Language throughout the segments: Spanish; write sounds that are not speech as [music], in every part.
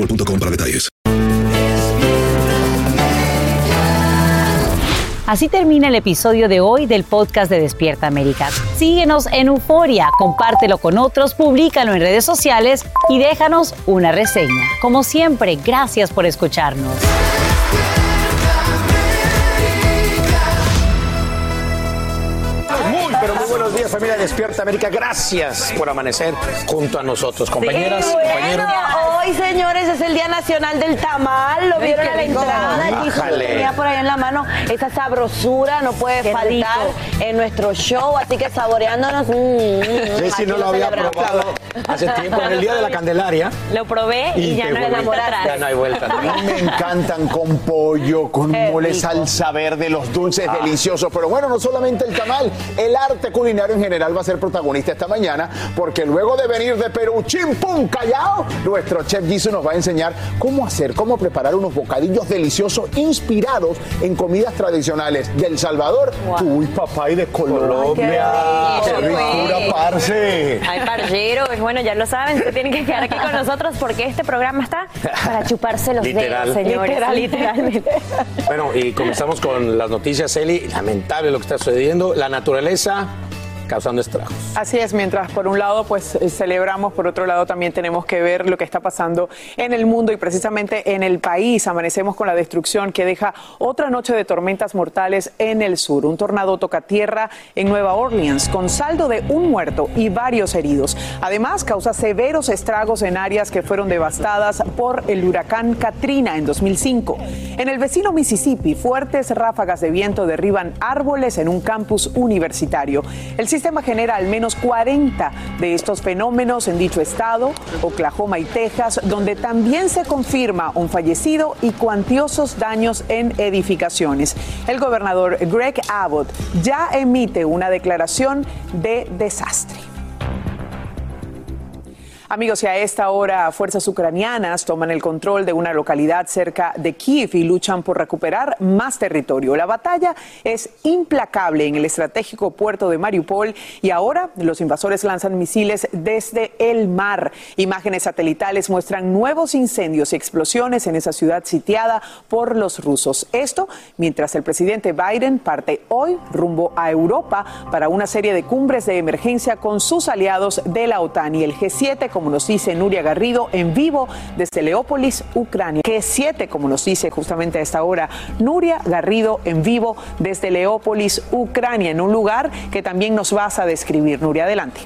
boostmobile.com para detalles. Así termina el episodio de hoy del podcast de Despierta América. Síguenos en Euforia, compártelo con otros, públicalo en redes sociales y déjanos una reseña. Como siempre, gracias por escucharnos. Muy, pero muy buenos días, familia Despierta América. Gracias por amanecer junto a nosotros, compañeras, Sí, compañeros. Hoy, señores, es el Día Nacional del Tamal. Lo vieron a la entrada. Se Bájale. tenía por ahí en la mano. Esa sabrosura no puede Qué faltar rico. en nuestro show. Así que saboreándonos. mm, mm, Sí, sí, aquí no lo había celebramos. probado hace tiempo, en el Día de la Candelaria. Lo probé y, Y ya no vuelta atrás. Ya no hay vuelta [laughs] A mí me encantan con pollo, con Qué mole, rico. salsa verde, los dulces deliciosos. Pero bueno, no solamente el tamal, el arte culinario en general va a ser protagonista esta mañana, porque luego de venir de Perú, chimpum, callao, nuestro chef Jisoo nos va a enseñar cómo hacer, cómo preparar unos bocadillos deliciosos inspirados en comidas tradicionales de El Salvador, uy, papá, y de Colombia. Ay, qué ¡Qué rico. ricura, parce! Ay, parceros, bueno, ya lo saben, se tienen que quedar aquí con nosotros porque este programa está para chuparse los Literal. dedos, señores. Literal. Literalmente. Bueno, y comenzamos con las noticias, Eli. Lamentable lo que está sucediendo. La naturaleza causando estragos. Así es, mientras por un lado pues eh, celebramos, por otro lado también tenemos que ver lo que está pasando en el mundo y precisamente en el país. Amanecemos con la destrucción que deja otra noche de tormentas mortales en el sur. Un tornado toca tierra en Nueva Orleans con saldo de un muerto y varios heridos. Además, causa severos estragos en áreas que fueron devastadas por el huracán Katrina en 2005. En el vecino Mississippi, fuertes ráfagas de viento derriban árboles en un campus universitario. El sistema genera al menos 40 de estos fenómenos en dicho estado, Oklahoma y Texas, donde también se confirma un fallecido y cuantiosos daños en edificaciones. El gobernador Greg Abbott ya emite una declaración de desastre. Amigos, y a esta hora fuerzas ucranianas toman el control de una localidad cerca de Kiev y luchan por recuperar más territorio. La batalla es implacable en el estratégico puerto de Mariupol y ahora los invasores lanzan misiles desde el mar. Imágenes satelitales muestran nuevos incendios y explosiones en esa ciudad sitiada por los rusos. Esto mientras el presidente Biden parte hoy rumbo a Europa para una serie de cumbres de emergencia con sus aliados de la OTAN y el G7, como nos dice Nuria Garrido, en vivo desde Leópolis, Ucrania. G7, como nos dice justamente a esta hora Nuria Garrido, en vivo desde Leópolis, Ucrania, en un lugar que también nos vas a describir. Nuria, adelante.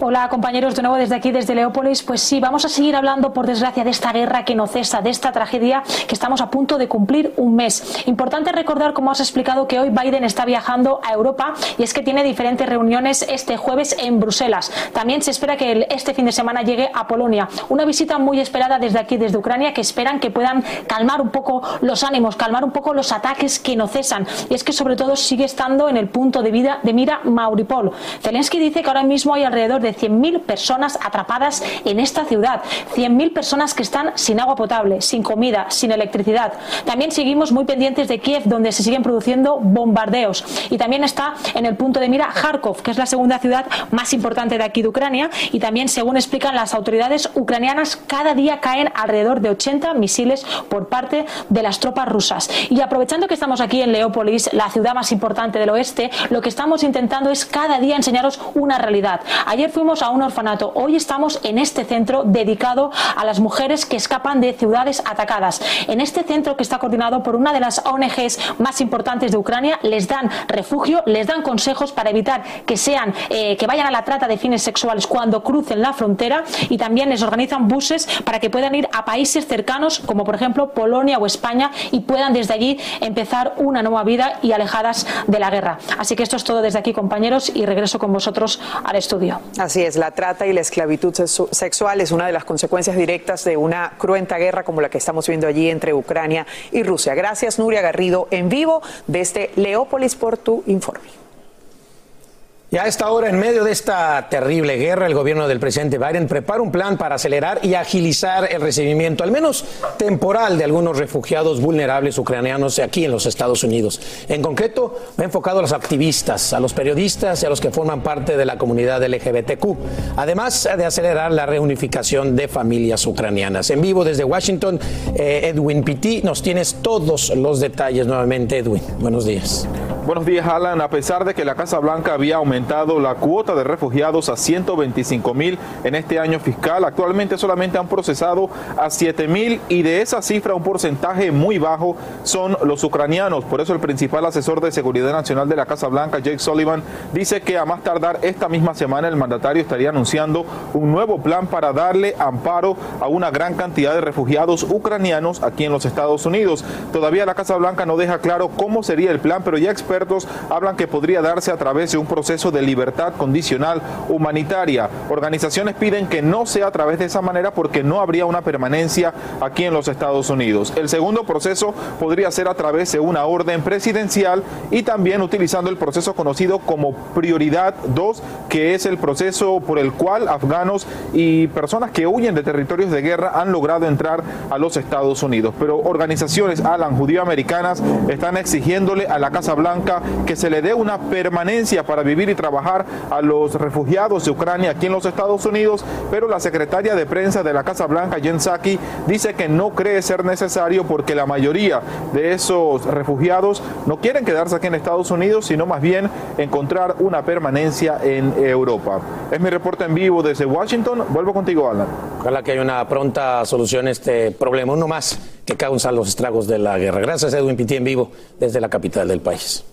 Hola compañeros, de nuevo desde aquí, desde Leópolis. Pues sí, vamos a seguir hablando, por desgracia, de esta guerra que no cesa, de esta tragedia que estamos a punto de cumplir un mes. Importante recordar, como has explicado, que hoy Biden está viajando a Europa y es que tiene diferentes reuniones este jueves en Bruselas. También se espera que este fin de semana llegue a Polonia. Una visita muy esperada desde aquí, desde Ucrania, que esperan que puedan calmar un poco los ánimos, calmar un poco los ataques que no cesan. Y es que sobre todo sigue estando en el punto de, vida, de mira Mauripol. Zelensky dice que ahora mismo hay alrededor de de 100.000 personas atrapadas en esta ciudad, 100.000 personas que están sin agua potable, sin comida, sin electricidad. También seguimos muy pendientes de Kiev, donde se siguen produciendo bombardeos. Y también está en el punto de mira Kharkov, que es la segunda ciudad más importante de aquí de Ucrania. Y también, según explican las autoridades ucranianas, cada día caen alrededor de 80 misiles por parte de las tropas rusas. Y aprovechando que estamos aquí en Leópolis, la ciudad más importante del oeste, lo que estamos intentando es cada día enseñaros una realidad. Ayer fuimos a un orfanato, hoy estamos en este centro dedicado a las mujeres que escapan de ciudades atacadas. En este centro que está coordinado por una de las ONGs más importantes de Ucrania, les dan refugio, les dan consejos para evitar que sean eh, que vayan a la trata de fines sexuales cuando crucen la frontera y también les organizan buses para que puedan ir a países cercanos como por ejemplo Polonia o España y puedan desde allí empezar una nueva vida y alejadas de la guerra. Así que esto es todo desde aquí, compañeros, y regreso con vosotros al estudio. Así es, la trata y la esclavitud sexual es una de las consecuencias directas de una cruenta guerra como la que estamos viendo allí entre Ucrania y Rusia. Gracias, Nuria Garrido, en vivo desde Leópolis por tu informe. Y a esta hora, en medio de esta terrible guerra, el gobierno del presidente Biden prepara un plan para acelerar y agilizar el recibimiento, al menos temporal, de algunos refugiados vulnerables ucranianos aquí en los Estados Unidos. En concreto, ha enfocado a los activistas, a los periodistas y a los que forman parte de la comunidad LGBTQ, además de acelerar la reunificación de familias ucranianas. En vivo desde Washington, eh, Edwin Pitti, nos tienes todos los detalles nuevamente, Edwin. Buenos días. Buenos días, Alan. A pesar de que la Casa Blanca había aumentado la cuota de refugiados a 125 mil en este año fiscal. Actualmente solamente han procesado a 7 mil y de esa cifra un porcentaje muy bajo son los ucranianos. Por eso el principal asesor de seguridad nacional de la Casa Blanca, Jake Sullivan, dice que a más tardar esta misma semana el mandatario estaría anunciando un nuevo plan para darle amparo a una gran cantidad de refugiados ucranianos aquí en los Estados Unidos. Todavía la Casa Blanca no deja claro cómo sería el plan, pero ya expertos hablan que podría darse a través de un proceso de libertad condicional humanitaria. Organizaciones piden que no sea a través de esa manera porque no habría una permanencia aquí en los Estados Unidos. El segundo proceso podría ser a través de una orden presidencial y también utilizando el proceso conocido como prioridad 2, que es el proceso por el cual afganos y personas que huyen de territorios de guerra han logrado entrar a los Estados Unidos. Pero organizaciones Alan judío-americanas están exigiéndole a la Casa Blanca que se le dé una permanencia para vivir y trabajar a los refugiados de Ucrania aquí en los Estados Unidos, pero la secretaria de prensa de la Casa Blanca, Jen Psaki, dice que no cree ser necesario porque la mayoría de esos refugiados no quieren quedarse aquí en Estados Unidos, sino más bien encontrar una permanencia en Europa. Es mi reporte en vivo desde Washington. Vuelvo contigo, Alan. Ojalá que haya una pronta solución a este problema, uno más que causa los estragos de la guerra. Gracias, Edwin Pitti, en vivo desde la capital del país.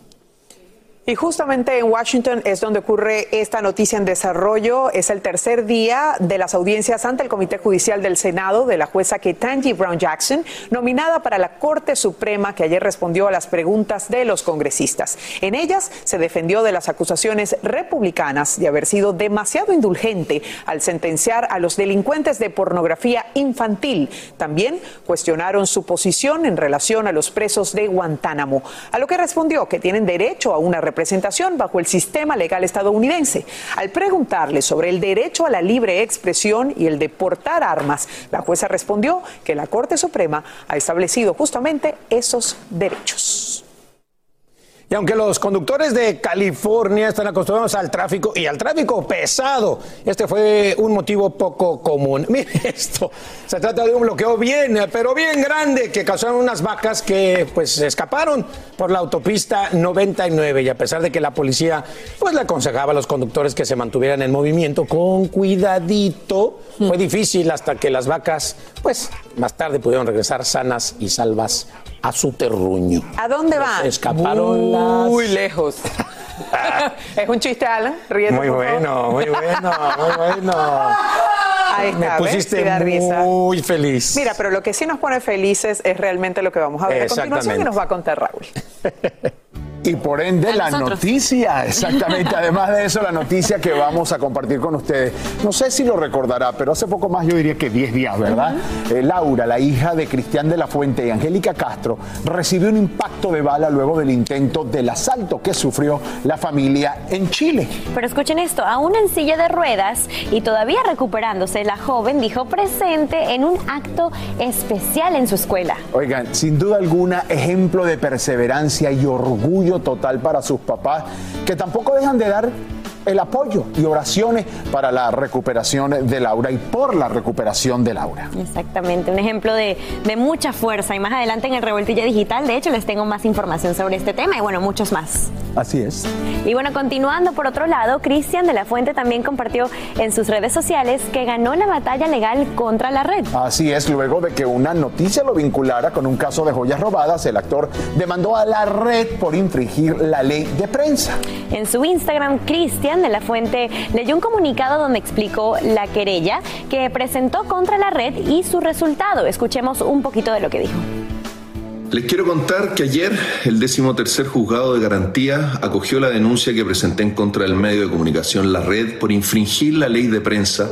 Y justamente en Washington es donde ocurre esta noticia en desarrollo. Es el tercer día de las audiencias ante el Comité Judicial del Senado de la jueza Ketanji Brown Jackson, nominada para la Corte Suprema, que ayer respondió a las preguntas de los congresistas. En ellas se defendió de las acusaciones republicanas de haber sido demasiado indulgente al sentenciar a los delincuentes de pornografía infantil. También cuestionaron su posición en relación a los presos de Guantánamo, a lo que respondió que tienen derecho a una representación bajo el sistema legal estadounidense. Al preguntarle sobre el derecho a la libre expresión y el de portar armas, la jueza respondió que la Corte Suprema ha establecido justamente esos derechos. Y aunque los conductores de California están acostumbrados al tráfico y al tráfico pesado, este fue un motivo poco común. [laughs] Mire esto, se trata de un bloqueo bien, pero bien grande que causaron unas vacas que pues escaparon por la autopista 99 y a pesar de que la policía pues le aconsejaba a los conductores que se mantuvieran en movimiento con cuidadito, fue difícil hasta que las vacas pues más tarde pudieron regresar sanas y salvas a su terruño. ¿A dónde van? Escaparon las... Muy lejos. [laughs] es un chiste, Alan. Ríete, muy bueno, muy bueno, muy bueno. Ahí está, Me pusiste muy feliz. Mira, pero lo que sí nos pone felices es realmente lo que vamos a ver a continuación y nos va a contar Raúl. [laughs] y por ende la noticia, exactamente. Además de eso, la noticia que vamos a compartir con ustedes. No sé si lo recordará, pero hace poco más yo diría que 10 días, ¿verdad? Eh, Laura, la hija de Cristian de la Fuente y Angélica Castro, recibió un impacto de bala luego del intento del asalto que sufrió la familia en Chile. Pero escuchen esto, aún en silla de ruedas y todavía recuperándose, la joven dijo presente en un acto especial en su escuela. Oigan, sin duda alguna, ejemplo de perseverancia y orgullo total para sus papás, que tampoco dejan de dar el apoyo y oraciones para la recuperación de Laura y por la recuperación de Laura. Exactamente, un ejemplo de, de mucha fuerza. Y más adelante en el Revoltilla Digital, de hecho, les tengo más información sobre este tema y bueno, muchos más. Así es. Y bueno, continuando por otro lado, Cristian de la Fuente también compartió en sus redes sociales que ganó la batalla legal contra la red. Así es, luego de que una noticia lo vinculara con un caso de joyas robadas, el actor demandó a la red por infringir la ley de prensa. En su Instagram, Cristian de la Fuente leyó un comunicado donde explicó la querella que presentó contra la red y su resultado. Escuchemos un poquito de lo que dijo. Les quiero contar que ayer el décimo tercer juzgado de garantía acogió la denuncia que presenté en contra del medio de comunicación La Red por infringir la ley de prensa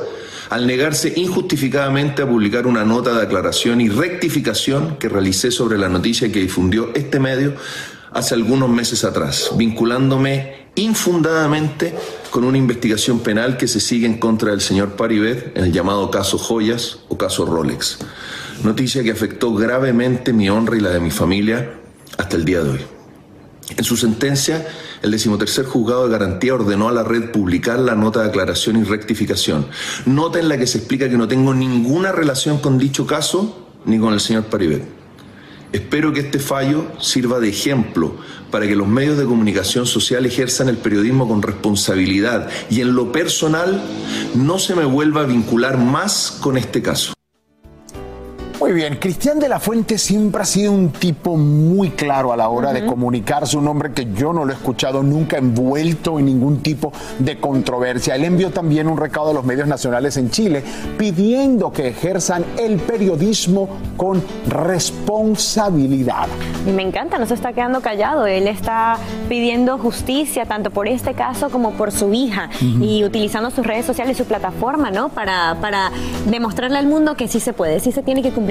al negarse injustificadamente a publicar una nota de aclaración y rectificación que realicé sobre la noticia que difundió este medio hace algunos meses atrás, vinculándome infundadamente con una investigación penal que se sigue en contra del señor Paribet en el llamado caso Joyas o caso Rolex. Noticia que afectó gravemente mi honra y la de mi familia hasta el día de hoy. En su sentencia, el decimotercer juzgado de garantía ordenó a la red publicar la nota de aclaración y rectificación. Nota en la que se explica que no tengo ninguna relación con dicho caso ni con el señor Paribet. Espero que este fallo sirva de ejemplo para que los medios de comunicación social ejerzan el periodismo con responsabilidad y en lo personal no se me vuelva a vincular más con este caso. Muy bien, Cristian de la Fuente siempre ha sido un tipo muy claro a la hora de comunicarse, un hombre que yo no lo he escuchado nunca envuelto en ningún tipo de controversia. Él envió también un recado a los medios nacionales en Chile pidiendo que ejerzan el periodismo con responsabilidad. Me encanta, no se está quedando callado. Él está pidiendo justicia tanto por este caso como por su hija y utilizando sus redes sociales y su plataforma, ¿no? Para, para demostrarle al mundo que sí se puede, sí se tiene que cumplir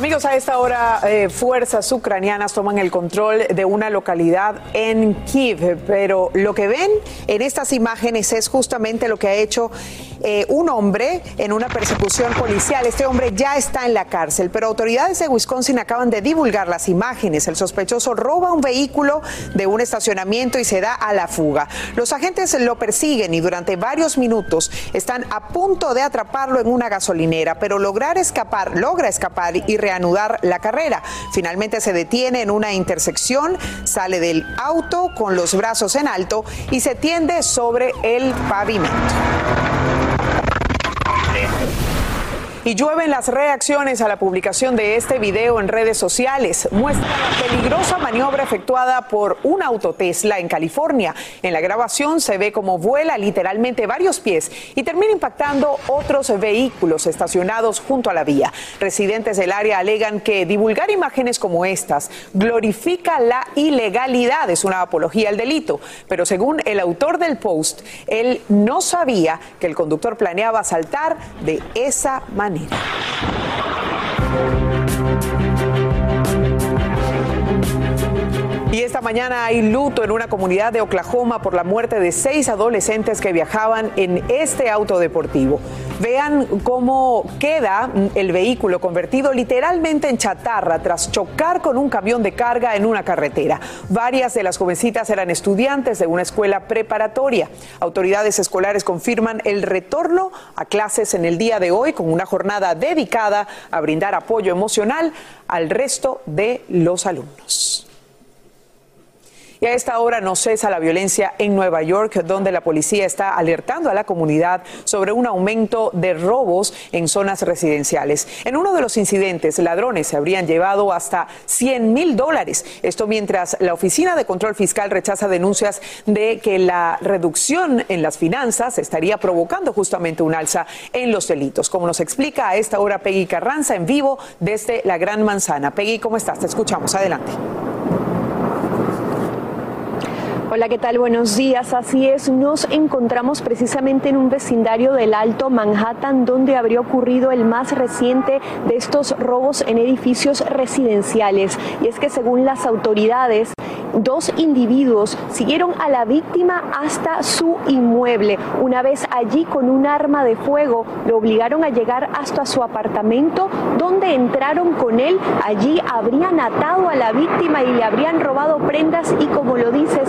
Amigos, a esta hora eh, fuerzas ucranianas toman el control de una localidad en Kiev, pero lo que ven en estas imágenes es justamente lo que ha hecho eh, un hombre en una persecución policial. Este hombre ya está en la cárcel, pero autoridades de Wisconsin acaban de divulgar las imágenes. El sospechoso roba un vehículo de un estacionamiento y se da a la fuga. Los agentes lo persiguen y durante varios minutos están a punto de atraparlo en una gasolinera, pero lograr escapar, logra escapar y reanudar la carrera. Finalmente se detiene en una intersección, sale del auto con los brazos en alto y se tiende sobre el pavimento. Y llueven las reacciones a la publicación de este video en redes sociales. Muestra la peligrosa maniobra efectuada por un auto Tesla en California. En la grabación se ve como vuela literalmente varios pies y termina impactando otros vehículos estacionados junto a la vía. Residentes del área alegan que divulgar imágenes como estas glorifica la ilegalidad, es una apología al delito. Pero según el autor del post, él no sabía que el conductor planeaba saltar de esa manera. maneira. Y esta mañana hay luto en una comunidad de Oklahoma por la muerte de seis adolescentes que viajaban en este auto deportivo. Vean cómo queda el vehículo convertido literalmente en chatarra tras chocar con un camión de carga en una carretera. Varias de las jovencitas eran estudiantes de una escuela preparatoria. Autoridades escolares confirman el retorno a clases en el día de hoy con una jornada dedicada a brindar apoyo emocional al resto de los alumnos. Y a esta hora no cesa la violencia en Nueva York, donde la policía está alertando a la comunidad sobre un aumento de robos en zonas residenciales. En uno de los incidentes, ladrones se habrían llevado hasta 100 mil dólares. Esto mientras la Oficina de Control Fiscal rechaza denuncias de que la reducción en las finanzas estaría provocando justamente un alza en los delitos. Como nos explica a esta hora Peggy Carranza en vivo desde la Gran Manzana. Peggy, ¿cómo estás? Te escuchamos. Adelante. Hola, ¿qué tal? Buenos días. Así es, nos encontramos precisamente en un vecindario del Alto Manhattan donde habría ocurrido el más reciente de estos robos en edificios residenciales. Y es que según las autoridades, dos individuos siguieron a la víctima hasta su inmueble. Una vez allí con un arma de fuego, lo obligaron a llegar hasta su apartamento donde entraron con él. Allí habrían atado a la víctima y le habrían robado prendas y como lo dices,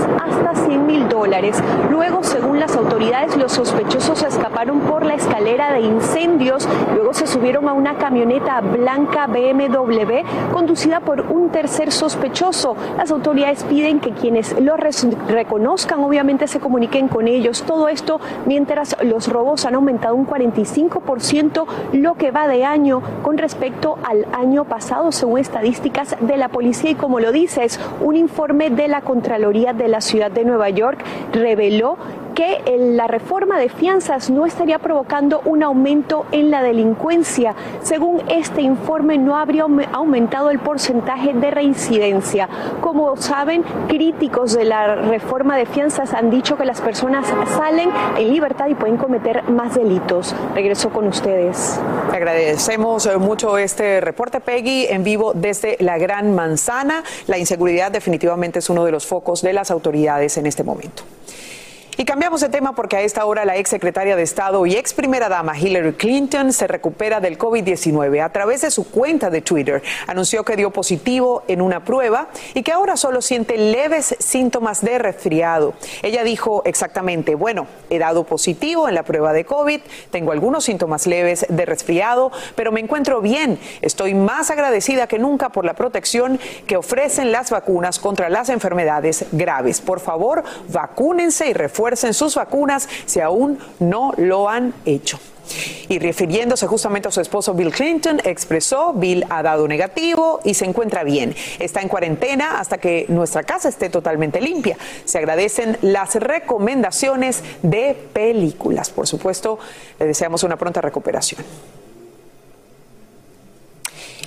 100 mil dólares. Luego, según las autoridades, los sospechosos escaparon por la escalera de incendios, luego se subieron a una camioneta blanca BMW conducida por un tercer sospechoso. Las autoridades piden que quienes lo reconozcan obviamente se comuniquen con ellos. Todo esto mientras los robos han aumentado un 45% lo que va de año con respecto al año pasado, según estadísticas de la policía. Y como lo dice, es un informe de la Contraloría de la Ciudad de Nueva York reveló que la reforma de fianzas no estaría provocando un aumento en la delincuencia. Según este informe, no habría aumentado el porcentaje de reincidencia. Como saben, críticos de la reforma de fianzas han dicho que las personas salen en libertad y pueden cometer más delitos. Regreso con ustedes. Agradecemos eh, mucho este reporte, Peggy, en vivo desde la Gran Manzana. La inseguridad definitivamente es uno de los focos de las autoridades en este momento. Y cambiamos de tema porque a esta hora la ex secretaria de Estado y ex primera dama Hillary Clinton se recupera del COVID-19. A través de su cuenta de Twitter anunció que dio positivo en una prueba y que ahora solo siente leves síntomas de resfriado. Ella dijo exactamente, bueno, he dado positivo en la prueba de COVID, tengo algunos síntomas leves de resfriado, pero me encuentro bien. Estoy más agradecida que nunca por la protección que ofrecen las vacunas contra las enfermedades graves. Por favor, vacúnense y refuercen en sus vacunas si aún no lo han hecho. Y refiriéndose justamente a su esposo Bill Clinton, expresó, Bill ha dado negativo y se encuentra bien. Está en cuarentena hasta que nuestra casa esté totalmente limpia. Se agradecen las recomendaciones de películas. Por supuesto, le deseamos una pronta recuperación.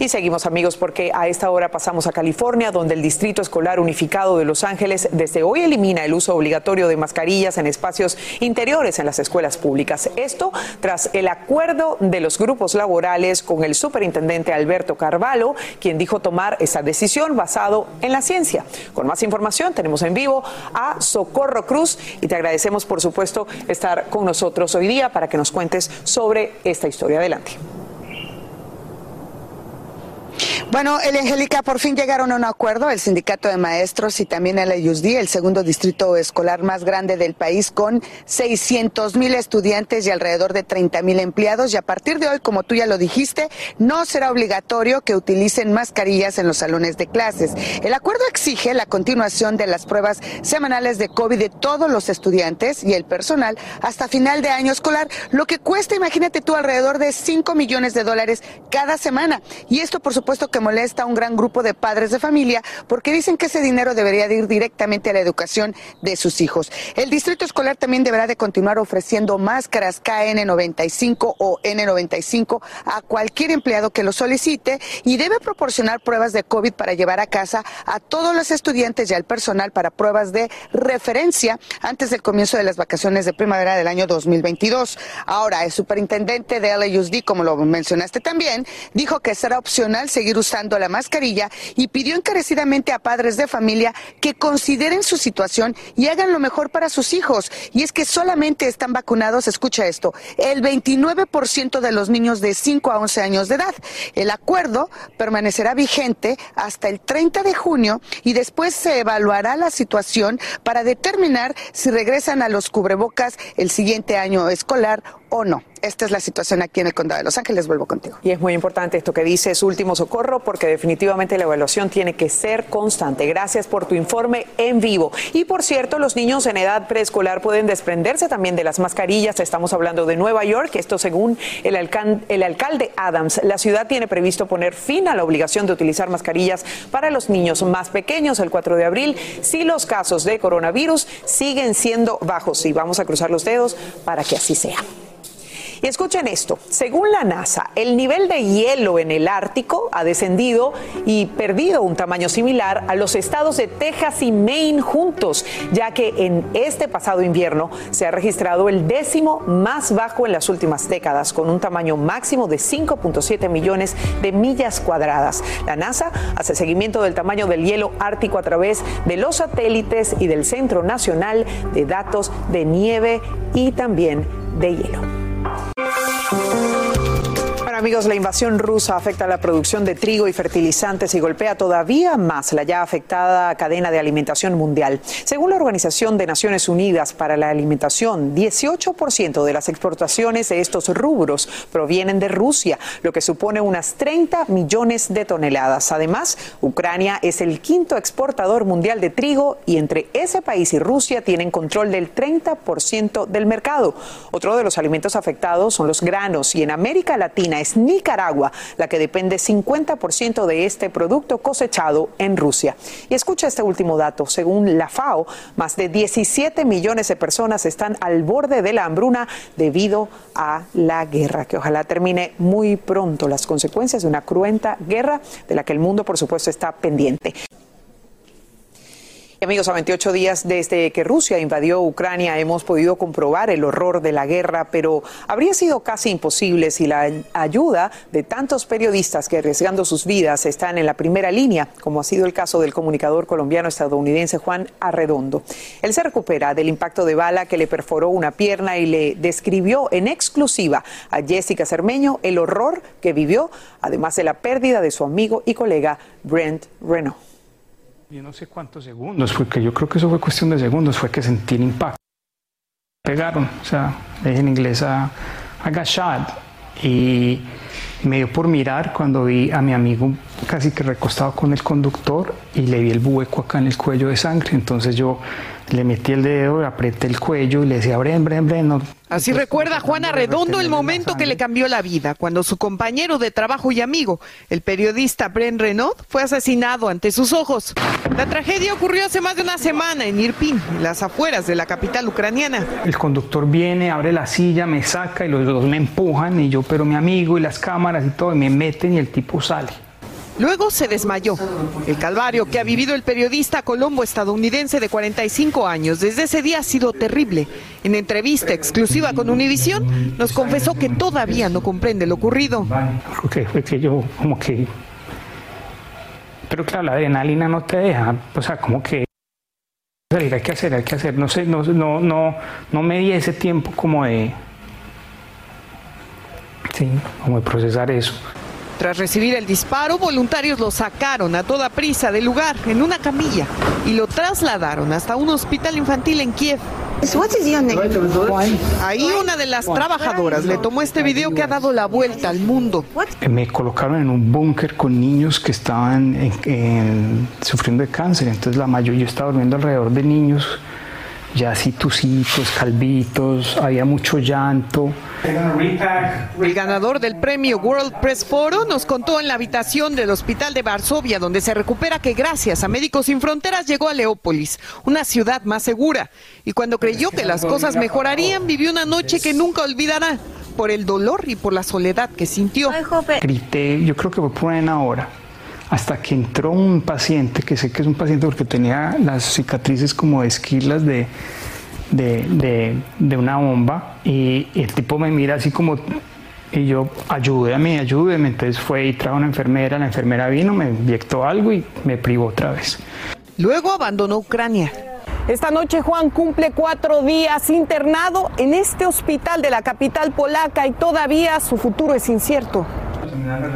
Y seguimos amigos porque a esta hora pasamos a California, donde el Distrito Escolar Unificado de Los Ángeles desde hoy elimina el uso obligatorio de mascarillas en espacios interiores en las escuelas públicas. Esto tras el acuerdo de los grupos laborales con el superintendente Alberto Carvalho, quien dijo tomar esa decisión basado en la ciencia. Con más información tenemos en vivo a Socorro Cruz y te agradecemos por supuesto estar con nosotros hoy día para que nos cuentes sobre esta historia. Adelante. Bueno, el Angélica, por fin llegaron a un acuerdo el sindicato de maestros y también el USD, el segundo distrito escolar más grande del país, con 600 mil estudiantes y alrededor de 30 mil empleados. Y a partir de hoy, como tú ya lo dijiste, no será obligatorio que utilicen mascarillas en los salones de clases. El acuerdo exige la continuación de las pruebas semanales de COVID de todos los estudiantes y el personal hasta final de año escolar, lo que cuesta, imagínate tú, alrededor de 5 millones de dólares cada semana. Y esto, por supuesto, que molesta a un gran grupo de padres de familia porque dicen que ese dinero debería de ir directamente a la educación de sus hijos. El distrito escolar también deberá de continuar ofreciendo máscaras KN95 o N95 a cualquier empleado que lo solicite y debe proporcionar pruebas de COVID para llevar a casa a todos los estudiantes y al personal para pruebas de referencia antes del comienzo de las vacaciones de primavera del año 2022. Ahora, el superintendente de LAUSD, como lo mencionaste también, dijo que será opcional seguir usando la mascarilla y pidió encarecidamente a padres de familia que consideren su situación y hagan lo mejor para sus hijos. Y es que solamente están vacunados, escucha esto, el 29% de los niños de 5 a 11 años de edad. El acuerdo permanecerá vigente hasta el 30 de junio y después se evaluará la situación para determinar si regresan a los cubrebocas el siguiente año escolar o no. Esta es la situación aquí en el condado de Los Ángeles. Vuelvo contigo. Y es muy importante esto que dice último socorro porque definitivamente la evaluación tiene que ser constante. Gracias por tu informe en vivo. Y por cierto, los niños en edad preescolar pueden desprenderse también de las mascarillas. Estamos hablando de Nueva York. Esto según el, el alcalde Adams. La ciudad tiene previsto poner fin a la obligación de utilizar mascarillas para los niños más pequeños el 4 de abril si los casos de coronavirus siguen siendo bajos. Y vamos a cruzar los dedos para que así sea. Y escuchen esto, según la NASA, el nivel de hielo en el Ártico ha descendido y perdido un tamaño similar a los estados de Texas y Maine juntos, ya que en este pasado invierno se ha registrado el décimo más bajo en las últimas décadas, con un tamaño máximo de 5.7 millones de millas cuadradas. La NASA hace seguimiento del tamaño del hielo ártico a través de los satélites y del Centro Nacional de Datos de Nieve y también de Hielo you amigos, la invasión rusa afecta la producción de trigo y fertilizantes y golpea todavía más la ya afectada cadena de alimentación mundial. Según la Organización de Naciones Unidas para la Alimentación, 18% de las exportaciones de estos rubros provienen de Rusia, lo que supone unas 30 millones de toneladas. Además, Ucrania es el quinto exportador mundial de trigo y entre ese país y Rusia tienen control del 30% del mercado. Otro de los alimentos afectados son los granos y en América Latina es Nicaragua la que depende 50% de este producto cosechado en Rusia. Y escucha este último dato. Según la FAO, más de 17 millones de personas están al borde de la hambruna debido a la guerra, que ojalá termine muy pronto las consecuencias de una cruenta guerra de la que el mundo, por supuesto, está pendiente. Amigos, a 28 días desde que Rusia invadió Ucrania hemos podido comprobar el horror de la guerra, pero habría sido casi imposible si la ayuda de tantos periodistas que arriesgando sus vidas están en la primera línea, como ha sido el caso del comunicador colombiano estadounidense Juan Arredondo. Él se recupera del impacto de bala que le perforó una pierna y le describió en exclusiva a Jessica Cermeño el horror que vivió, además de la pérdida de su amigo y colega Brent Renault yo no sé cuántos segundos, porque yo creo que eso fue cuestión de segundos, fue que sentí el impacto. Pegaron, o sea, dije en inglés a, a y me dio por mirar cuando vi a mi amigo casi que recostado con el conductor y le vi el hueco acá en el cuello de sangre, entonces yo le metí el dedo, apreté el cuello y le decía, Bren, Bren, Bren. No, Así recuerda Juana Redondo el momento que le cambió la vida, cuando su compañero de trabajo y amigo, el periodista Bren Renaud, fue asesinado ante sus ojos. La tragedia ocurrió hace más de una semana en Irpin, en las afueras de la capital ucraniana. El conductor viene, abre la silla, me saca y los dos me empujan y yo, pero mi amigo y las cámaras y todo, y me meten y el tipo sale. Luego se desmayó. El calvario que ha vivido el periodista colombo estadounidense de 45 años desde ese día ha sido terrible. En entrevista exclusiva con Univisión nos confesó que todavía no comprende lo ocurrido. Porque fue que yo como que... Pero claro, la adrenalina no te deja, o sea, como que... Hay que hacer, hay que hacer. No sé, no, no, no, no me di ese tiempo como de... Sí, como de procesar eso. Tras recibir el disparo, voluntarios lo sacaron a toda prisa del lugar en una camilla y lo trasladaron hasta un hospital infantil en Kiev. Ahí una de las trabajadoras le tomó este video que ha dado la vuelta al mundo. Me colocaron en un búnker con niños que estaban en- en- sufriendo de cáncer. Entonces la mayoría, yo estaba durmiendo alrededor de niños, ya así tucitos, calvitos, había mucho llanto. El ganador del premio World Press Forum nos contó en la habitación del hospital de Varsovia, donde se recupera que gracias a Médicos Sin Fronteras llegó a Leópolis, una ciudad más segura. Y cuando creyó que las cosas mejorarían, vivió una noche que nunca olvidará, por el dolor y por la soledad que sintió. Grité, yo creo que fue por una hora, hasta que entró un paciente, que sé que es un paciente porque tenía las cicatrices como de esquilas de, de, de- de una bomba, y, el tipo me mira así como, y yo, ayúdame, ayúdeme, entonces fue y trajo una enfermera, la enfermera vino, me inyectó algo y me privó otra vez. Luego abandonó Ucrania. Esta noche Juan cumple cuatro días internado en este hospital de la capital polaca y todavía su futuro es incierto.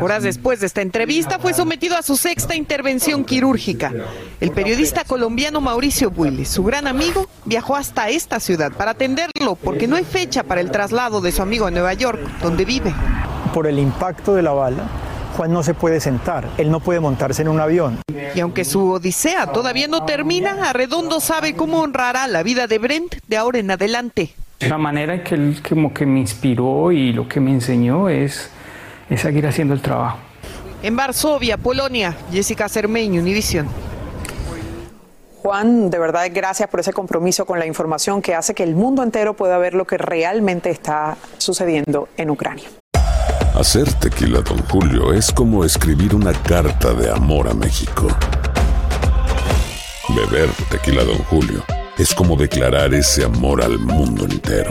Horas después de esta entrevista fue sometido a su sexta intervención quirúrgica. El periodista colombiano Mauricio Buile, su gran amigo, viajó hasta esta ciudad para atenderlo porque no hay fecha para el traslado de su amigo a Nueva York, donde vive. Por el impacto de la bala, Juan no se puede sentar, él no puede montarse en un avión. Y aunque su odisea todavía no termina, Arredondo sabe cómo honrará la vida de Brent de ahora en adelante. La manera en que él como que me inspiró y lo que me enseñó es, es seguir haciendo el trabajo. En Varsovia, Polonia, Jessica Cermeño, Univisión. Juan, de verdad gracias por ese compromiso con la información que hace que el mundo entero pueda ver lo que realmente está sucediendo en Ucrania. Hacer tequila, Don Julio, es como escribir una carta de amor a México. Beber tequila, Don Julio, es como declarar ese amor al mundo entero.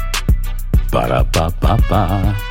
Para pa pa pa.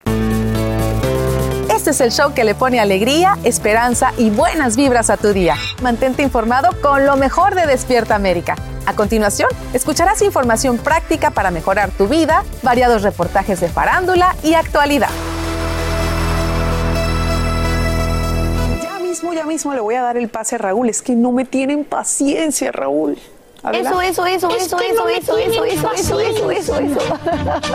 Este es el show que le pone alegría, esperanza y buenas vibras a tu día. Mantente informado con lo mejor de Despierta América. A continuación, escucharás información práctica para mejorar tu vida, variados reportajes de farándula y actualidad. Ya mismo, ya mismo le voy a dar el pase a Raúl. Es que no me tienen paciencia, Raúl. Eso, eso, eso, Es eso, que eso, eso, eso, eso, eso, eso, eso, eso.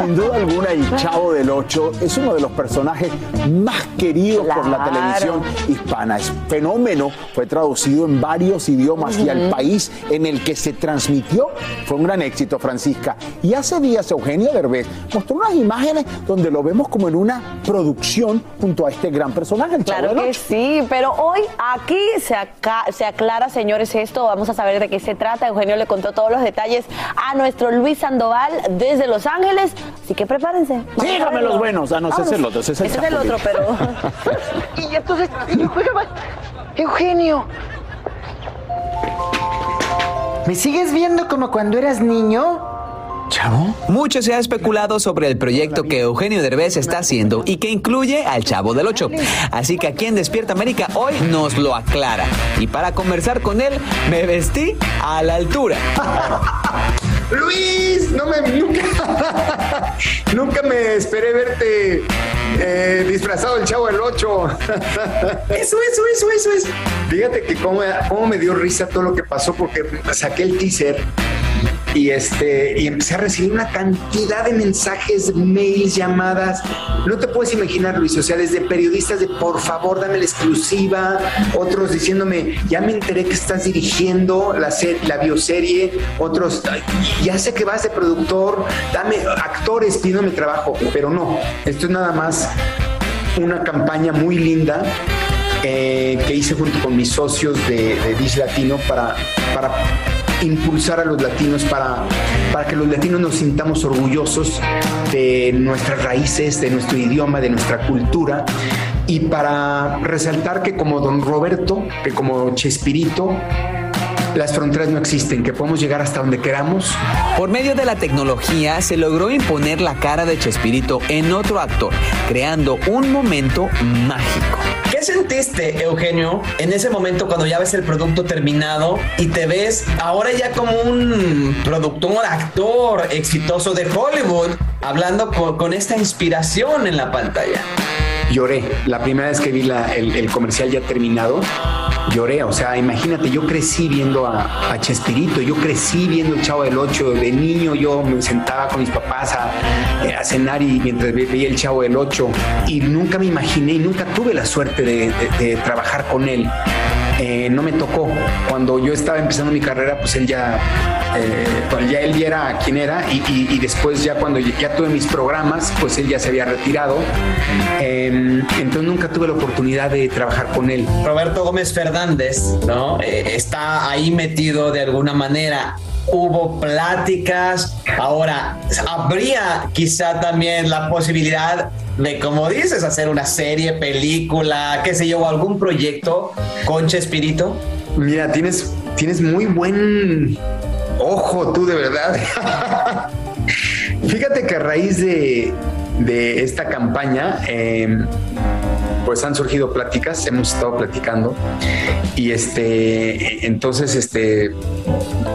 Sin duda alguna, el Chavo del Ocho es uno de los personajes más queridos por la Claro. televisión hispana. Es fenómeno, fue traducido en varios idiomas y al país en el que se transmitió fue un gran éxito, Francisca. Y hace días Eugenio Derbez mostró unas imágenes donde lo vemos como en una producción junto a este gran personaje, el Chavo Claro del que Ocho. sí, pero hoy aquí se, aca- se aclara, señores, esto. Vamos a saber de qué se trata. Eugenio le contó todos los detalles a nuestro Luis Sandoval desde Los Ángeles. Así que prepárense. Dígame los buenos. Ah, no, ese es el otro. Ese es el, Ese es el otro, pero. [laughs] Y entonces, Eugenio. ¿Me sigues viendo como cuando eras niño? ¿Chavo? Mucho se ha especulado sobre el proyecto que Eugenio Derbez está haciendo y que incluye al Chavo del Ocho. Así que aquí en Despierta América hoy nos lo aclara. Y para conversar con él, me vestí a la altura. [laughs] Luis, no me nunca, [laughs] nunca me esperé verte eh, disfrazado del chavo del 8. [laughs] Eso, eso, eso, eso es. Fíjate que cómo, cómo me dio risa todo lo que pasó porque saqué el teaser y este y empecé a recibir una cantidad de mensajes, mails, llamadas. No te puedes imaginar, Luis, o sea, desde periodistas de por favor, dame la exclusiva, otros diciéndome, ya me enteré que estás dirigiendo la, la bioserie, otros, ya sé que vas de productor, dame actores, pidiéndome trabajo, pero no, esto es nada más una campaña muy linda eh, que hice junto con mis socios de, de Dish Latino para, para impulsar a los latinos, para, para que los latinos nos sintamos orgullosos de nuestras raíces, de nuestro idioma, de nuestra cultura y para resaltar que como don Roberto, que como Chespirito, las fronteras no existen, que podemos llegar hasta donde queramos. Por medio de la tecnología se logró imponer la cara de Chespirito en otro actor, creando un momento mágico. ¿Qué sentiste, Eugenio, en ese momento cuando ya ves el producto terminado y te ves ahora ya como un productor, actor exitoso de Hollywood, hablando con, esta inspiración en la pantalla? Lloré. La primera vez que vi el comercial ya terminado, lloré. O sea, imagínate, yo crecí viendo a, a, Chespirito, yo crecí viendo el Chavo del Ocho. De niño yo me sentaba con mis papás a, a cenar y mientras veía el Chavo del Ocho. Y nunca me imaginé y nunca tuve la suerte de trabajar con él. Eh, no me tocó. Cuando yo estaba empezando mi carrera, pues él ya, eh, ya él viera quién era y, y, después ya cuando ya tuve mis programas, pues él ya se había retirado. Eh, entonces nunca tuve la oportunidad de trabajar con él. Roberto Gómez Fernández, ¿no? Eh, está ahí metido de alguna manera hubo pláticas. Ahora, habría quizá también la posibilidad de, como dices, hacer una serie, película, qué sé yo, algún proyecto con Chespirito. Mira, tienes, tienes muy buen ojo tú, de verdad. [laughs] Fíjate que a raíz de, de esta campaña, eh, pues han surgido pláticas, hemos estado platicando y este, entonces, este,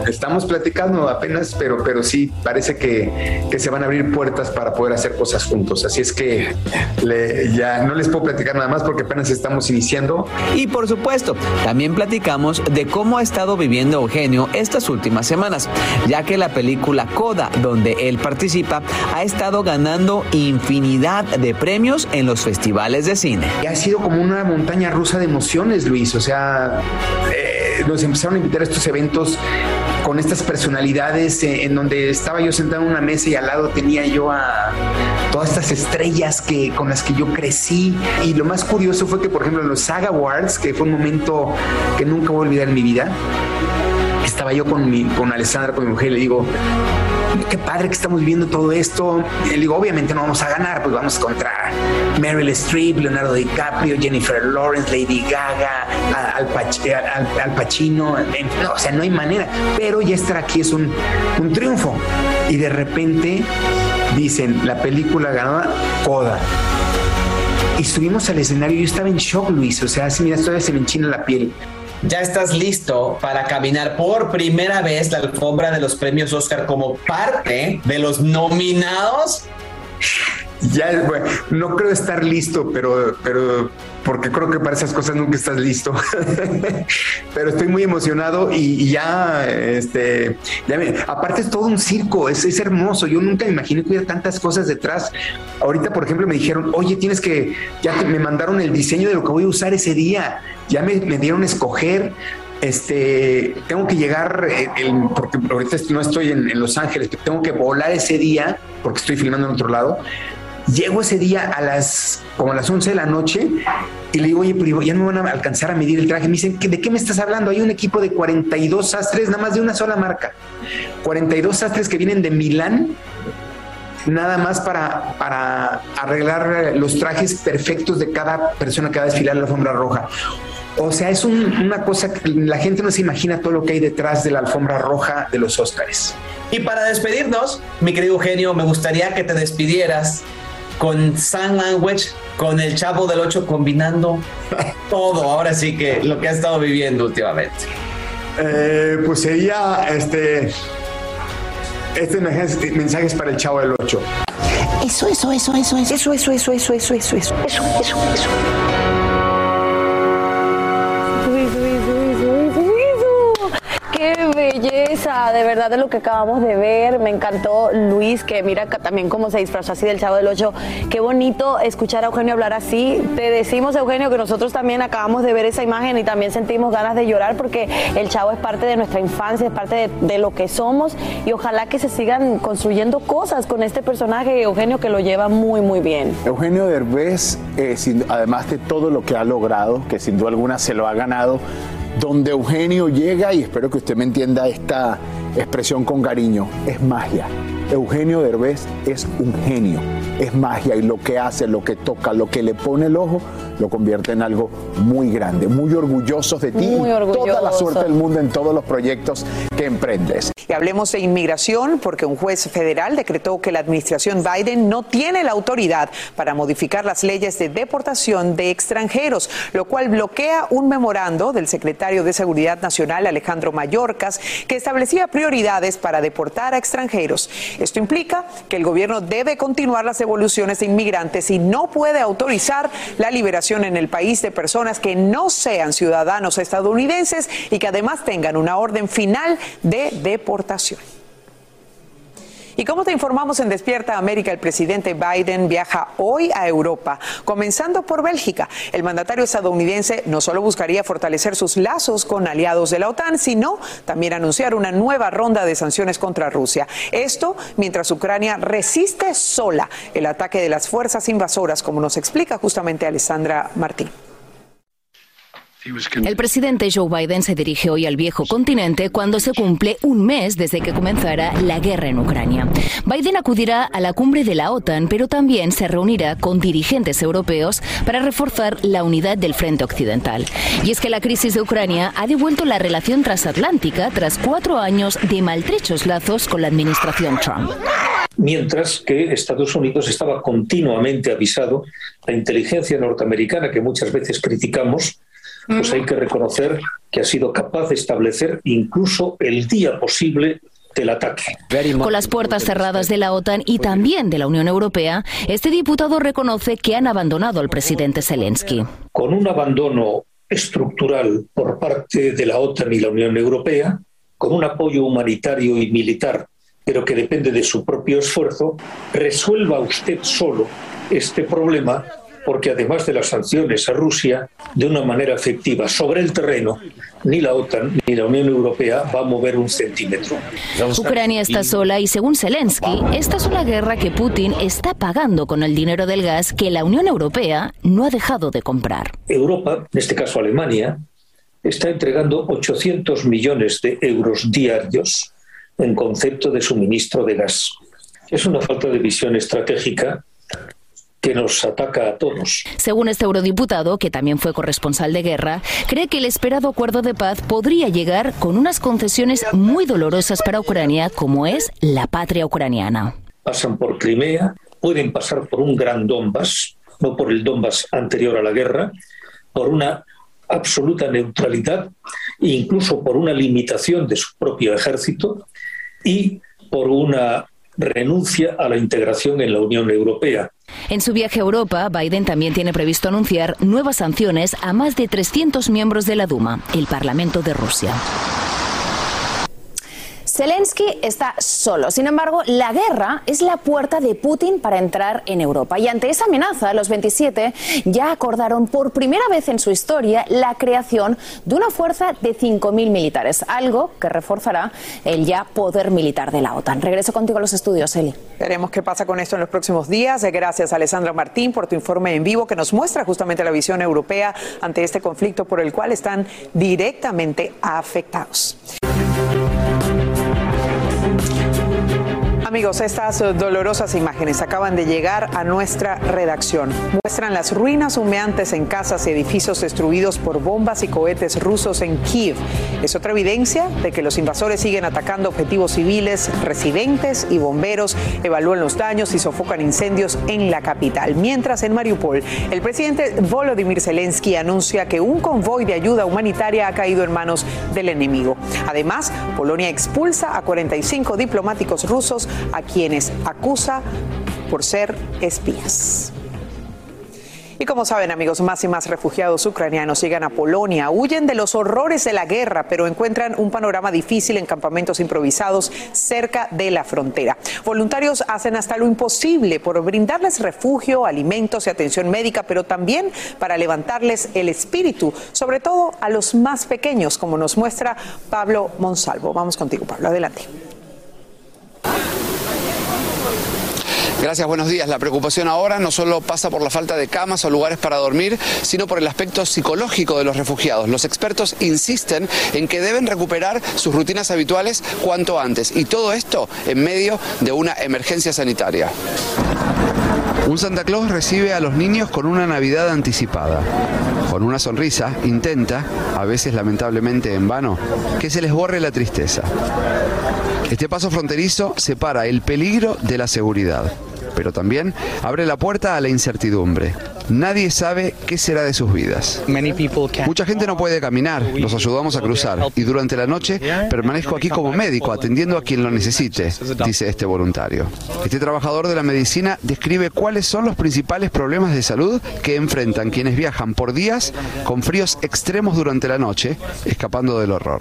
estamos platicando apenas, pero, pero sí parece que, que se van a abrir puertas para poder hacer cosas juntos. Así es que ya no les puedo platicar nada más porque apenas estamos iniciando. Y por supuesto, también platicamos de cómo ha estado viviendo Eugenio estas últimas semanas, ya que la película Coda, donde él participa, ha estado ganando infinidad de premios en los festivales de cine. Y ha sido como una montaña rusa de emociones, Luis. O sea, eh, nos empezaron a invitar a estos eventos con estas personalidades eh, en donde estaba yo sentado en una mesa y al lado tenía yo a todas estas estrellas que, con las que yo crecí. Y lo más curioso fue que, por ejemplo, en los Saga Awards, que fue un momento que nunca voy a olvidar en mi vida, estaba yo con, mi, con Alessandra, con mi mujer, y le digo, qué padre que estamos viviendo todo esto. Le digo, obviamente no vamos a ganar, pues vamos contra Meryl Streep, Leonardo DiCaprio, Jennifer Lawrence, Lady Gaga, Al, Pach Al, Al Pacino. No, o sea, no hay manera. Pero ya estar aquí es un, un triunfo. Y de repente dicen, la película ganó Coda. Y subimos al escenario yo estaba en shock, Luis. O sea, así, mira, todavía se me enchina la piel ya estás listo para caminar por primera vez la alfombra de los premios Oscar como parte de los nominados. Ya, bueno, no creo estar listo, pero, pero porque creo que para esas cosas nunca estás listo. [laughs] pero estoy muy emocionado y, ya, este, ya me, aparte es todo un circo, es, es hermoso. Yo nunca me imaginé que hubiera tantas cosas detrás. Ahorita, por ejemplo, me dijeron, oye, tienes que, ya me mandaron el diseño de lo que voy a usar ese día. Ya me, dieron a escoger este, tengo que llegar, el, porque ahorita no estoy en, en, Los Ángeles, tengo que volar ese día, porque estoy filmando en otro lado. Llego ese día a las, como a las 11 de la noche y le digo, oye, pero ya no me van a alcanzar a medir el traje. Me dicen, ¿de qué me estás hablando? Hay un equipo de 42 sastres, nada más de una sola marca. 42 sastres que vienen de Milán nada más para, para arreglar los trajes perfectos de cada persona que va a desfilar la alfombra roja. O sea, es un, una cosa que la gente no se imagina todo lo que hay detrás de la alfombra roja de los Óscares. Y para despedirnos, mi querido Eugenio, me gustaría que te despidieras con Sun Language, con el Chavo del 8 combinando [laughs] todo, ahora sí que lo que ha estado viviendo últimamente. Eh, pues sería este este mensaje es para el Chavo del 8. Eso, eso, eso, eso, eso, eso, eso, eso, eso, eso, eso, eso, eso, eso, de verdad de lo que acabamos de ver. Me encantó Luis, que mira también cómo se disfrazó así del Chavo del Ocho. Qué bonito escuchar a Eugenio hablar así. Te decimos, Eugenio, que nosotros también acabamos de ver esa imagen y también sentimos ganas de llorar porque el Chavo es parte de nuestra infancia, es parte de, lo que somos y ojalá que se sigan construyendo cosas con este personaje, Eugenio, que lo lleva muy, muy bien. Eugenio Derbez, eh, además de todo lo que ha logrado, que sin duda alguna se lo ha ganado, donde Eugenio llega, y espero que usted me entienda esta expresión con cariño, es magia. Eugenio Derbez es un genio, es magia y lo que hace, lo que toca, lo que le pone el ojo, lo convierte en algo muy grande. Muy orgullosos de ti y toda la suerte del mundo en todos los proyectos que emprendes. Y hablemos de inmigración porque un juez federal decretó que la administración Biden no tiene la autoridad para modificar las leyes de deportación de extranjeros, lo cual bloquea un memorando del secretario de Seguridad Nacional Alejandro Mayorkas que establecía prioridades para deportar a extranjeros. Esto implica que el gobierno debe continuar las evoluciones de inmigrantes y no puede autorizar la liberación en el país de personas que no sean ciudadanos estadounidenses y que además tengan una orden final de deportación. Y como te informamos en Despierta América, el presidente Biden viaja hoy a Europa, comenzando por Bélgica. El mandatario estadounidense no solo buscaría fortalecer sus lazos con aliados de la OTAN, sino también anunciar una nueva ronda de sanciones contra Rusia. Esto mientras Ucrania resiste sola el ataque de las fuerzas invasoras, como nos explica justamente Alessandra Martín. El presidente Joe Biden se dirige hoy al viejo continente cuando se cumple un mes desde que comenzara la guerra en Ucrania. Biden acudirá a la cumbre de la OTAN, pero también se reunirá con dirigentes europeos para reforzar la unidad del frente occidental. Y es que la crisis de Ucrania ha devuelto la relación transatlántica tras cuatro años de maltrechos lazos con la administración Trump mientras que Estados Unidos estaba continuamente avisado, la inteligencia norteamericana que muchas veces criticamos, pues hay que reconocer que ha sido capaz de establecer incluso el día posible del ataque. Con las puertas cerradas de la OTAN y también de la Unión Europea, este diputado reconoce que han abandonado al presidente Zelensky. Con un abandono estructural por parte de la OTAN y la Unión Europea, con un apoyo humanitario y militar, pero que depende de su propio esfuerzo, resuelva usted solo este problema porque además de las sanciones a Rusia, de una manera efectiva sobre el terreno, ni la OTAN ni la Unión Europea va a mover un centímetro. Ucrania está sola y según Zelensky, esta es una guerra que Putin está pagando con el dinero del gas que la Unión Europea no ha dejado de comprar. Europa, en este caso Alemania, está entregando 800 millones de euros diarios en concepto de suministro de gas. Es una falta de visión estratégica que nos ataca a todos. Según este eurodiputado, que también fue corresponsal de guerra, cree que el esperado acuerdo de paz podría llegar con unas concesiones muy dolorosas para Ucrania, como es la patria ucraniana. Pasan por Crimea, pueden pasar por un gran Donbass, no por el Donbass anterior a la guerra, por una absoluta neutralidad e incluso por una limitación de su propio ejército y por una renuncia a la integración en la Unión Europea. En su viaje a Europa, Biden también tiene previsto anunciar nuevas sanciones a más de 300 miembros de la Duma, el Parlamento de Rusia. Zelensky está solo. Sin embargo, la guerra es la puerta de Putin para entrar en Europa. Y ante esa amenaza, los 27 ya acordaron por primera vez en su historia la creación de una fuerza de 5.000 militares, algo que reforzará el ya poder militar de la OTAN. Regreso contigo a los estudios, Eli. Veremos qué pasa con esto en los próximos días. Gracias, Alessandra Martín, por tu informe en vivo que nos muestra justamente la visión europea ante este conflicto por el cual están directamente afectados. Amigos, estas dolorosas imágenes acaban de llegar a nuestra redacción. Muestran las ruinas humeantes en casas y edificios destruidos por bombas y cohetes rusos en Kiev. Es otra evidencia de que los invasores siguen atacando objetivos civiles, residentes y bomberos, evalúan los daños y sofocan incendios en la capital. Mientras en Mariupol, el presidente Volodymyr Zelensky anuncia que un convoy de ayuda humanitaria ha caído en manos del enemigo. Además, Polonia expulsa a 45 diplomáticos rusos a quienes acusa por ser espías. Y como saben amigos, más y más refugiados ucranianos llegan a Polonia, huyen de los horrores de la guerra, pero encuentran un panorama difícil en campamentos improvisados cerca de la frontera. Voluntarios hacen hasta lo imposible por brindarles refugio, alimentos y atención médica, pero también para levantarles el espíritu, sobre todo a los más pequeños, como nos muestra Pablo Monsalvo. Vamos contigo, Pablo, adelante. Gracias, buenos días. La preocupación ahora no solo pasa por la falta de camas o lugares para dormir, sino por el aspecto psicológico de los refugiados. Los expertos insisten en que deben recuperar sus rutinas habituales cuanto antes, y todo esto en medio de una emergencia sanitaria. Un Santa Claus recibe a los niños con una Navidad anticipada. Con una sonrisa intenta, a veces lamentablemente en vano, que se les borre la tristeza. Este paso fronterizo separa el peligro de la seguridad, pero también abre la puerta a la incertidumbre. Nadie sabe qué será de sus vidas. Mucha gente no puede caminar, los ayudamos a cruzar y durante la noche permanezco aquí como médico atendiendo a quien lo necesite, dice este voluntario. Este trabajador de la medicina describe cuáles son los principales problemas de salud que enfrentan quienes viajan por días con fríos extremos durante la noche, escapando del horror.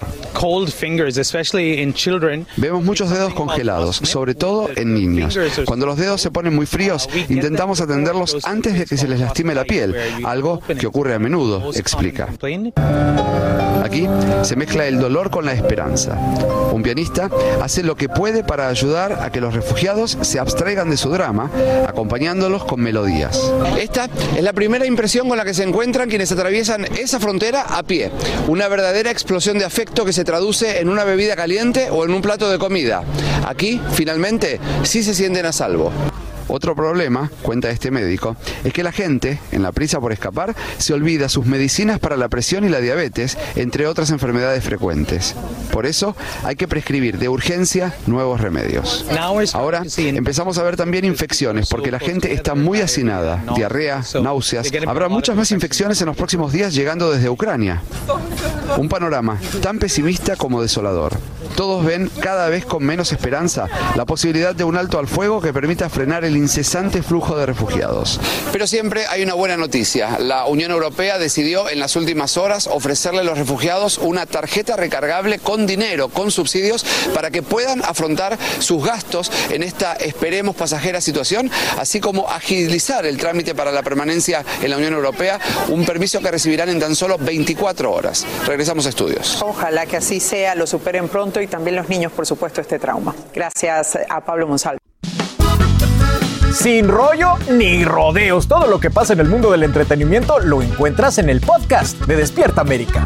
Vemos muchos dedos congelados, sobre todo en niños. Cuando los dedos se ponen muy fríos, intentamos atenderlos antes de que se les lastime la piel, algo que ocurre a menudo, explica. Aquí se mezcla el dolor con la esperanza. Un pianista hace lo que puede para ayudar a que los refugiados se abstraigan de su drama, acompañándolos con melodías. Esta es la primera impresión con la que se encuentran quienes atraviesan esa frontera a pie. Una verdadera explosión de afecto que se traduce en una bebida caliente o en un plato de comida. Aquí, finalmente, sí se sienten a salvo. Otro problema, cuenta este médico, es que la gente, en la prisa por escapar, se olvida sus medicinas para la presión y la diabetes, entre otras enfermedades frecuentes. Por eso hay que prescribir de urgencia nuevos remedios. Ahora empezamos a ver también infecciones, porque la gente está muy hacinada, diarrea, náuseas. Habrá muchas más infecciones en los próximos días llegando desde Ucrania. Un panorama tan pesimista como desolador. Todos ven cada vez con menos esperanza la posibilidad de un alto al fuego que permita frenar el incesante flujo de refugiados. Pero siempre hay una buena noticia. La Unión Europea decidió en las últimas horas ofrecerle a los refugiados una tarjeta recargable con dinero, con subsidios, para que puedan afrontar sus gastos en esta, esperemos, pasajera situación, así como agilizar el trámite para la permanencia en la Unión Europea, un permiso que recibirán en tan solo 24 horas. Regresamos a estudios. Ojalá que así sea, lo superen pronto y también los niños, por supuesto, este trauma. Gracias a Pablo Monsalvo. Sin rollo ni rodeos, todo lo que pasa en el mundo del entretenimiento lo encuentras en el podcast de Despierta América.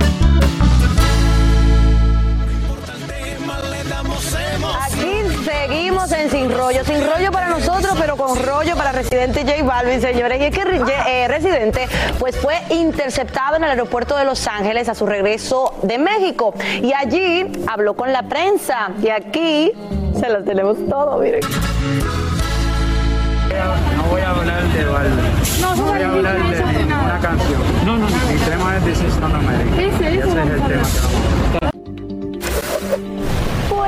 Aquí seguimos en Sin Rollo. Sin rollo para nosotros, pero con rollo para Residente J Balvin, señores. Y es que eh, Residente pues, fue interceptado en el aeropuerto de Los Ángeles a su regreso de México. Y allí habló con la prensa. Y aquí se los tenemos todo, miren. No voy a hablar de Balvin. No, voy a hablar de una canción. No, no, no. Mi tema es This is not America. Ese es el tema que vamos a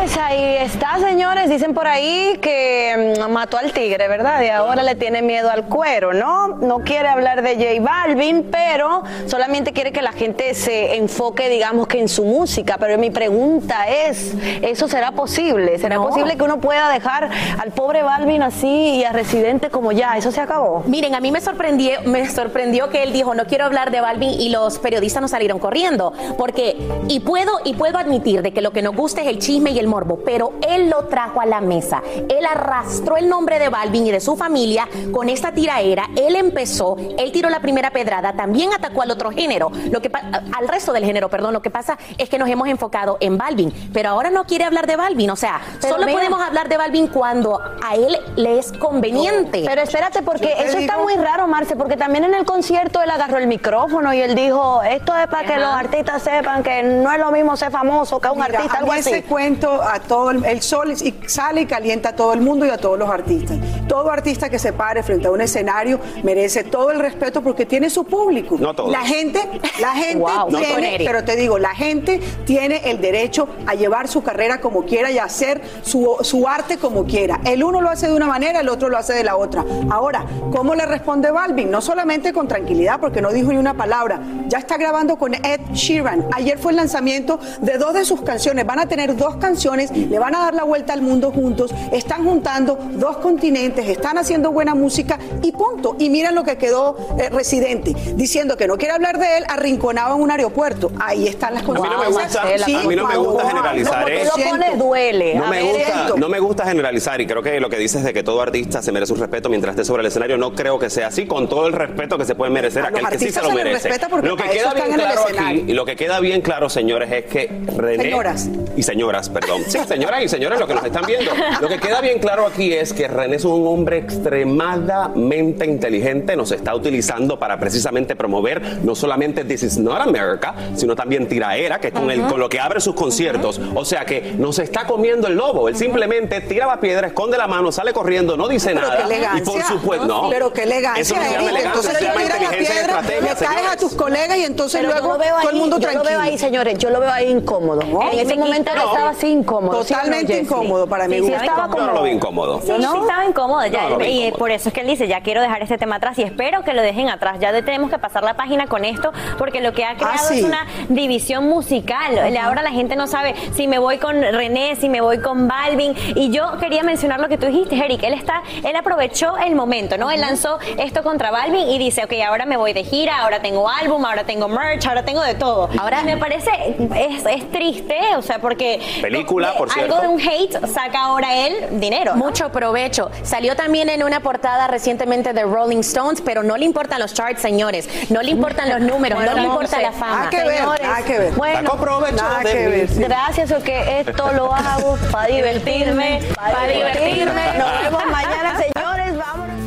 Pues ahí está, señores. Dicen por ahí que mm, mató al tigre, ¿verdad? Y ahora le tiene miedo al cuero, ¿no? No quiere hablar de J Balvin, pero solamente quiere que la gente se enfoque, digamos, que en su música. Pero mi pregunta es, ¿eso será posible? ¿Será No. posible que uno pueda dejar al pobre Balvin así y a Residente como ya? ¿Eso se acabó? Miren, a mí me sorprendió, me sorprendió que él dijo, no quiero hablar de Balvin y los periodistas no salieron corriendo. Porque, y puedo, y puedo admitir de que lo que nos gusta es el chisme y el morbo, pero él lo trajo a la mesa. Él arrastró el nombre de Balvin y de su familia con esta tiraera. Él empezó, él tiró la primera pedrada, también atacó al otro género, lo que pa- al resto del género, perdón. Lo que pasa es que nos hemos enfocado en Balvin, pero ahora no quiere hablar de Balvin. O sea, Pero solo mira- podemos hablar de Balvin cuando a él le es conveniente. Pero espérate, porque eso está muy raro, Marce, porque también en el concierto él agarró el micrófono y él dijo, esto es para que los artistas sepan que no es lo mismo ser famoso que un Mira, artista, a algo mí así. ese cuento a todo el, El sol y sale y calienta a todo el mundo y a todos los artistas. Todo artista que se pare frente a un escenario merece todo el respeto porque tiene su público. No todos. La gente, la gente Wow. Tiene, pero te digo, la gente tiene el derecho a llevar su carrera como quiera y a hacer su, su arte como quiera. El uno lo hace de una manera, el otro lo hace de la otra. Ahora, ¿cómo le responde Balvin? No solamente con tranquilidad, porque no dijo ni una palabra. Ya está grabando con Ed Sheeran. Ayer fue el lanzamiento de dos de sus canciones. Van a tener dos canciones, le van a dar la vuelta al mundo juntos. Están juntando dos continentes, están haciendo buena música y punto. Y miren lo que quedó eh, Residente, diciendo que no quiere hablar de él, arrinconado en un aeropuerto. Ahí están las A mí no me consecuencias. gusta, Sí, a mí no me gusta generalizar, Lo ¿eh? duele. No A me, gusta, no me gusta generalizar y creo que lo que dices de que todo artista se merece un respeto mientras esté sobre el escenario, no creo que sea así, con todo el respeto que se puede merecer A aquel que sí se lo merece. Lo que queda bien claro aquí, y lo que queda bien claro, señores, es que René... Señoras. Y señoras, perdón. Sí, señoras y señores, lo que nos están viendo. Lo que queda bien claro aquí es que René es un hombre extremadamente inteligente, nos está utilizando para precisamente promover no solamente This is not America, sino también Tiraera, que es con, el, con lo que abre sus conciertos. O sea que nos está comiendo el lobo. Él simplemente tira la piedra, esconde la mano, sale corriendo, no dice Pero nada. qué elegancia. y por supuesto, no. Pero qué elegancia, Eso no se llama elegancia, Entonces se tú llama la inteligencia y piedra, estrategia, le caes a tus colegas y entonces Pero yo luego lo veo todo el ahí, mundo yo tranquilo. lo veo ahí, señores, yo lo veo ahí incómodo. En ese momento No. estaba así incómodo. ¿sí no, Totalmente incómodo para Sí, mi sí, gusto. estaba Yo no lo vi incómodo. Sí, sí, estaba incómodo ya, No, y incómodo. por eso es que él dice, ya quiero dejar este tema atrás y espero que lo dejen atrás. Ya tenemos que pasar la página con esto porque lo que ha creado sí. es una división musical. Ahora la gente no sabe si me voy con René, si me voy con Balvin. Y yo quería mencionar lo que tú dijiste, Eric. Él está, él aprovechó el momento, ¿no? Él lanzó esto contra Balvin y dice, ok, ahora me voy de gira, ahora tengo álbum, ahora tengo merch, ahora tengo de todo. Ahora me parece, es, es triste, o sea, porque Película, por algo de un hate saca ahora él dinero. ¿no? Mucho provecho. Salió también en una portada recientemente de Rolling Stones, pero no le importan los charts, señores. No le importan los números, no le importa la fama. Nada que ver, Señores, nada que ver. Bueno, Sacó provecho Nada de que ver. sí. Gracias, o que esto lo hago [laughs] para divertirme, para divertirme. Nos vemos mañana, señores. Vámonos.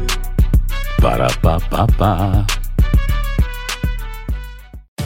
Para, pa, pa, pa.